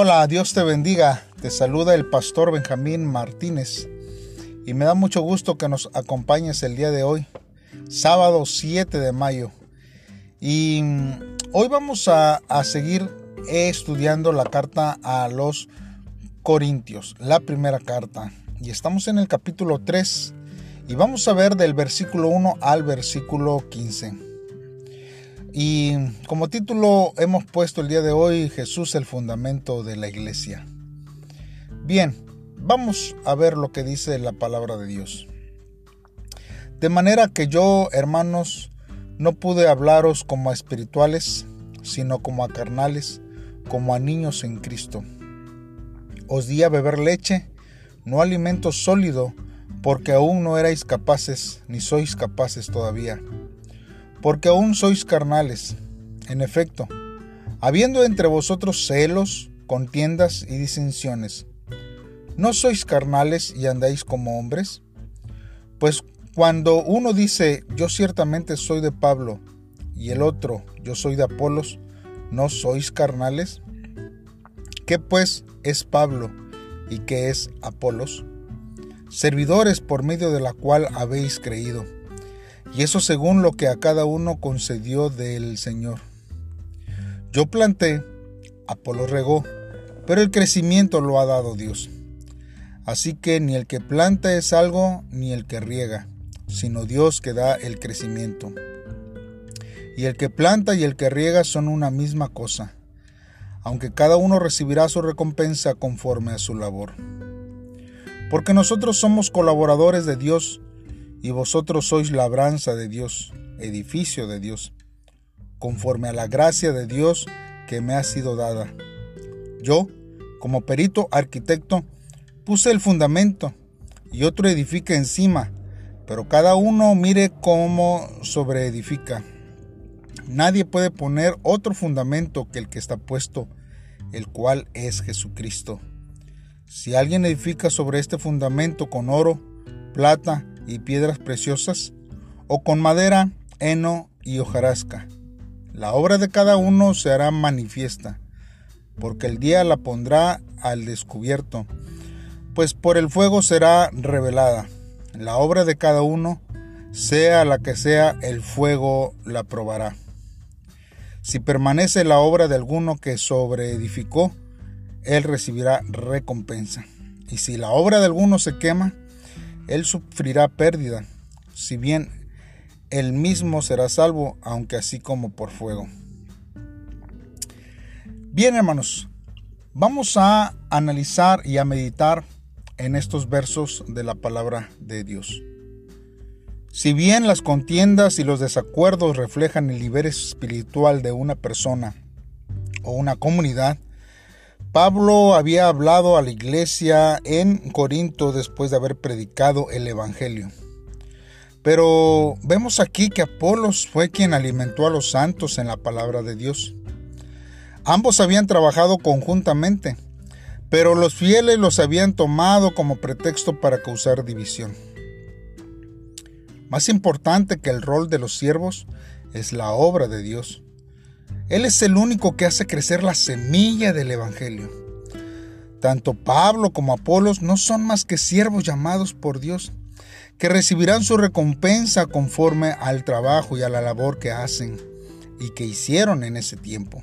Hola, Dios te bendiga. Te saluda el pastor Benjamín Martínez y me da mucho gusto que nos acompañes el día de hoy, sábado 7 de mayo. Y mm, hoy vamos a, seguir estudiando la carta a los Corintios, la primera carta. Y estamos en el capítulo 3 y vamos a ver del versículo 1 al versículo 15. Y como título hemos puesto el día de hoy Jesús el fundamento de la iglesia. Bien, vamos a ver lo que dice la palabra de Dios. De manera que yo, hermanos, no pude hablaros como a espirituales, sino como a carnales, como a niños en Cristo. Os di a beber leche, no alimento sólido, porque aún no erais capaces, ni sois capaces todavía porque aún sois carnales. En efecto, habiendo entre vosotros celos, contiendas y disensiones, ¿no sois carnales y andáis como hombres? Pues cuando uno dice, yo ciertamente soy de Pablo, y el otro, yo soy de Apolos, ¿no sois carnales? ¿Qué pues es Pablo y qué es Apolos? Servidores por medio de la cual habéis creído y eso según lo que a cada uno concedió del Señor. Yo planté, Apolo regó, pero el crecimiento lo ha dado Dios. Así que ni el que planta es algo, ni el que riega, sino Dios que da el crecimiento. Y el que planta y el que riega son una misma cosa, aunque cada uno recibirá su recompensa conforme a su labor. Porque nosotros somos colaboradores de Dios, y vosotros sois labranza de Dios, edificio de Dios, conforme a la gracia de Dios que me ha sido dada. Yo, como perito arquitecto, puse el fundamento y otro edifica encima, pero cada uno mire cómo sobreedifica. Nadie puede poner otro fundamento que el que está puesto, el cual es Jesucristo. Si alguien edifica sobre este fundamento con oro, plata, y piedras preciosas, o con madera, heno y hojarasca. La obra de cada uno se hará manifiesta, porque el día la pondrá al descubierto, pues por el fuego será revelada. La obra de cada uno, sea la que sea, el fuego la probará. Si permanece la obra de alguno que sobreedificó, él recibirá recompensa. Y si la obra de alguno se quema, él sufrirá pérdida, si bien él mismo será salvo, aunque así como por fuego. Bien, hermanos, vamos a analizar y a meditar en estos versos de la palabra de Dios. Si bien las contiendas y los desacuerdos reflejan el nivel espiritual de una persona o una comunidad, Pablo había hablado a la iglesia en Corinto después de haber predicado el Evangelio. Pero vemos aquí que Apolos fue quien alimentó a los santos en la palabra de Dios. Ambos habían trabajado conjuntamente, pero los fieles los habían tomado como pretexto para causar división. Más importante que el rol de los siervos es la obra de Dios. Él es el único que hace crecer la semilla del Evangelio. Tanto Pablo como Apolos no son más que siervos llamados por Dios, que recibirán su recompensa conforme al trabajo y a la labor que hacen y que hicieron en ese tiempo.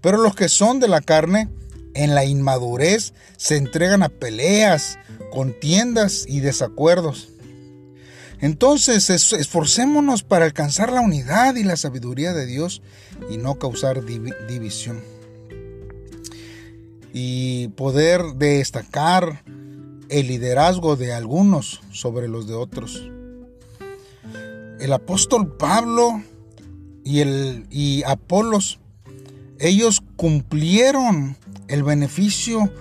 Pero los que son de la carne, en la inmadurez, se entregan a peleas, contiendas y desacuerdos entonces esforcémonos para alcanzar la unidad y la sabiduría de Dios y no causar división. Y poder destacar el liderazgo de algunos sobre los de otros. El apóstol Pablo y, el, Apolos, ellos cumplieron el beneficio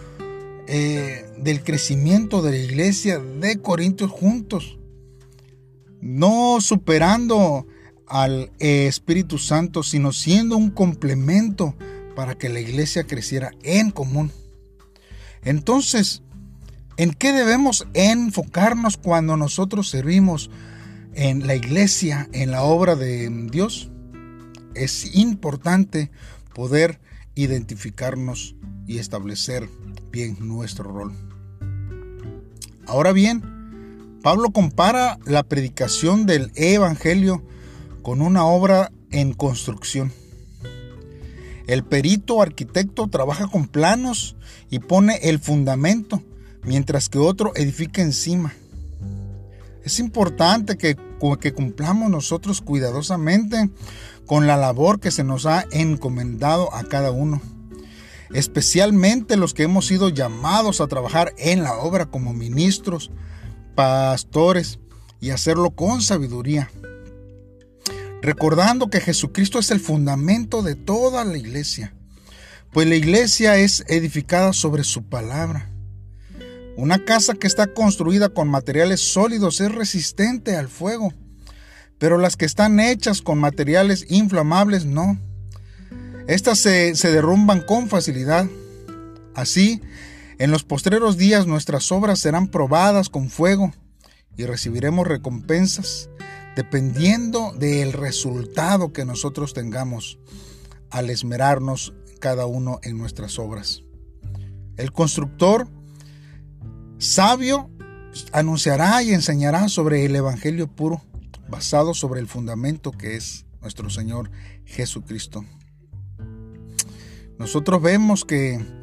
eh, del crecimiento de la iglesia de Corintios juntos no superando al Espíritu Santo, sino siendo un complemento para que la iglesia creciera en común. Entonces, ¿en qué debemos enfocarnos cuando nosotros servimos en la iglesia, en la obra de Dios? Es importante poder identificarnos y establecer bien nuestro rol. Ahora bien, Pablo compara la predicación del Evangelio con una obra en construcción. El perito arquitecto trabaja con planos y pone el fundamento, mientras que otro edifica encima. Es importante que, cumplamos nosotros cuidadosamente con la labor que se nos ha encomendado a cada uno, especialmente los que hemos sido llamados a trabajar en la obra como ministros, pastores y hacerlo con sabiduría. Recordando que Jesucristo es el fundamento de toda la iglesia, pues la iglesia es edificada sobre su palabra. Una casa que está construida con materiales sólidos es resistente al fuego, pero las que están hechas con materiales inflamables no. Estas se, derrumban con facilidad. Así, en los postreros días nuestras obras serán probadas con fuego y recibiremos recompensas dependiendo del resultado que nosotros tengamos al esmerarnos cada uno en nuestras obras. El constructor sabio anunciará y enseñará sobre el Evangelio puro, basado sobre el fundamento que es nuestro Señor Jesucristo. Nosotros vemos que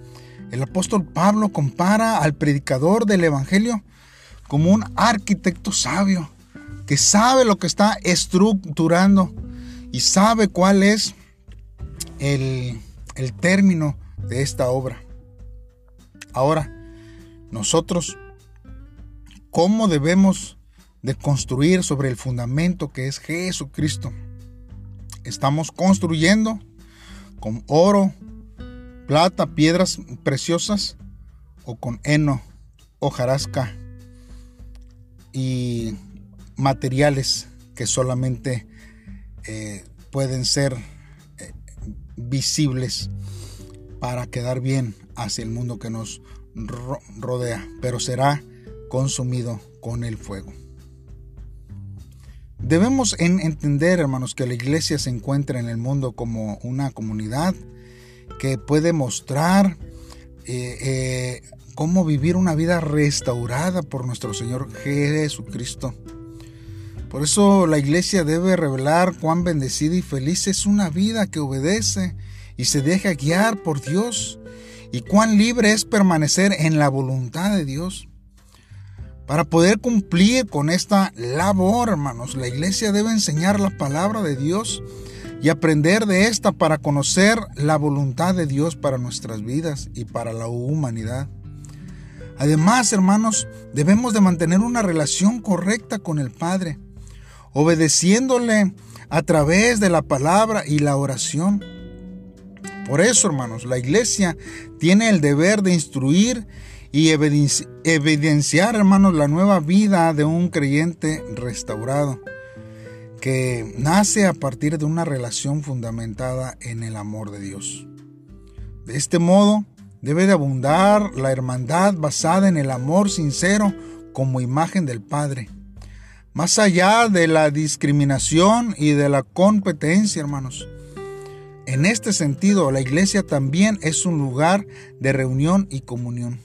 el apóstol Pablo compara al predicador del Evangelio como un arquitecto sabio que sabe lo que está estructurando y sabe cuál es el, el término de esta obra. Ahora, nosotros, ¿cómo debemos de construir sobre el fundamento que es Jesucristo? Estamos construyendo con oro, plata, piedras preciosas o con heno, hojarasca y materiales que solamente eh, pueden ser eh, visibles para quedar bien hacia el mundo que nos rodea, pero será consumido con el fuego. Debemos entender, hermanos, que la iglesia se encuentra en el mundo como una comunidad que puede mostrar eh, eh, cómo vivir una vida restaurada por nuestro Señor Jesucristo. Por eso la iglesia debe revelar cuán bendecida y feliz es una vida que obedece y se deja guiar por Dios y cuán libre es permanecer en la voluntad de Dios. Para poder cumplir con esta labor, hermanos, la iglesia debe enseñar la palabra de Dios y aprender de esta para conocer la voluntad de Dios para nuestras vidas y para la humanidad. Además, hermanos, debemos de mantener una relación correcta con el Padre, obedeciéndole a través de la palabra y la oración. Por eso, hermanos, la iglesia tiene el deber de instruir y evidenciar, hermanos, la nueva vida de un creyente restaurado, que nace a partir de una relación fundamentada en el amor de Dios. De este modo, debe de abundar la hermandad basada en el amor sincero como imagen del Padre. Más allá de la discriminación y de la competencia, hermanos. En este sentido, la iglesia también es un lugar de reunión y comunión.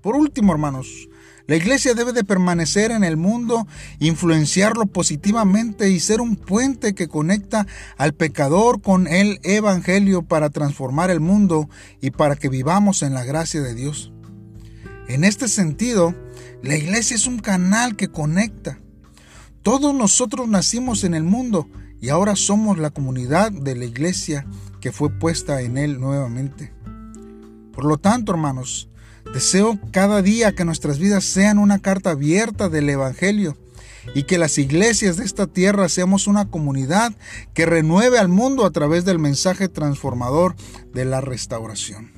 Por último, hermanos, la iglesia debe de permanecer en el mundo, influenciarlo positivamente y ser un puente que conecta al pecador con el Evangelio para transformar el mundo y para que vivamos en la gracia de Dios. En este sentido, la iglesia es un canal que conecta. Todos nosotros nacimos en el mundo y ahora somos la comunidad de la iglesia que fue puesta en él nuevamente. Por lo tanto, hermanos, deseo cada día que nuestras vidas sean una carta abierta del Evangelio y que las iglesias de esta tierra seamos una comunidad que renueve al mundo a través del mensaje transformador de la restauración.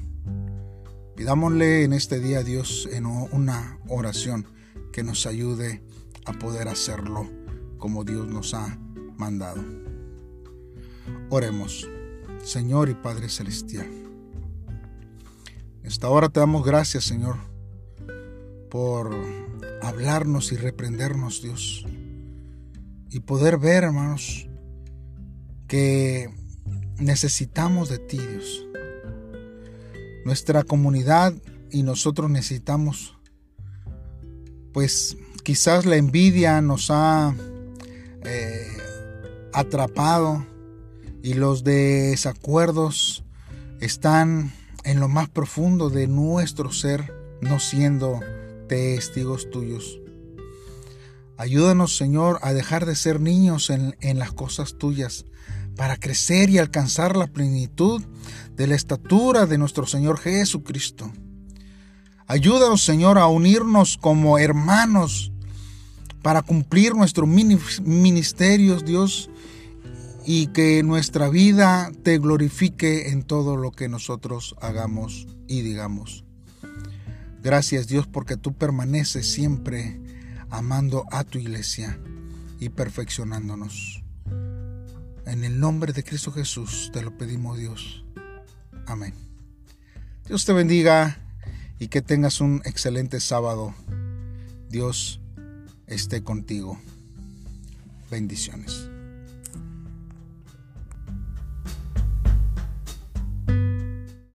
Pidámosle en este día a Dios en una oración que nos ayude a poder hacerlo como Dios nos ha mandado. Oremos, Señor y Padre Celestial. Esta hora te damos gracias, Señor, por hablarnos y reprendernos, Dios. Y poder ver, hermanos, que necesitamos de ti, Dios. nuestra comunidad y nosotros necesitamos. Pues quizás la envidia nos ha eh, atrapado y los desacuerdos están en lo más profundo de nuestro ser, no siendo testigos tuyos. Ayúdanos, Señor, a dejar de ser niños en, en, las cosas tuyas, para crecer y alcanzar la plenitud de la estatura de nuestro Señor Jesucristo. Ayúdanos, Señor, a unirnos como hermanos para cumplir nuestros ministerios, Dios, y que nuestra vida te glorifique en todo lo que nosotros hagamos y digamos. Gracias Dios porque tú permaneces siempre amando a tu iglesia y perfeccionándonos. En el nombre de Cristo Jesús te lo pedimos Dios. Amén. Dios te bendiga y que tengas un excelente sábado. Dios esté contigo. Bendiciones.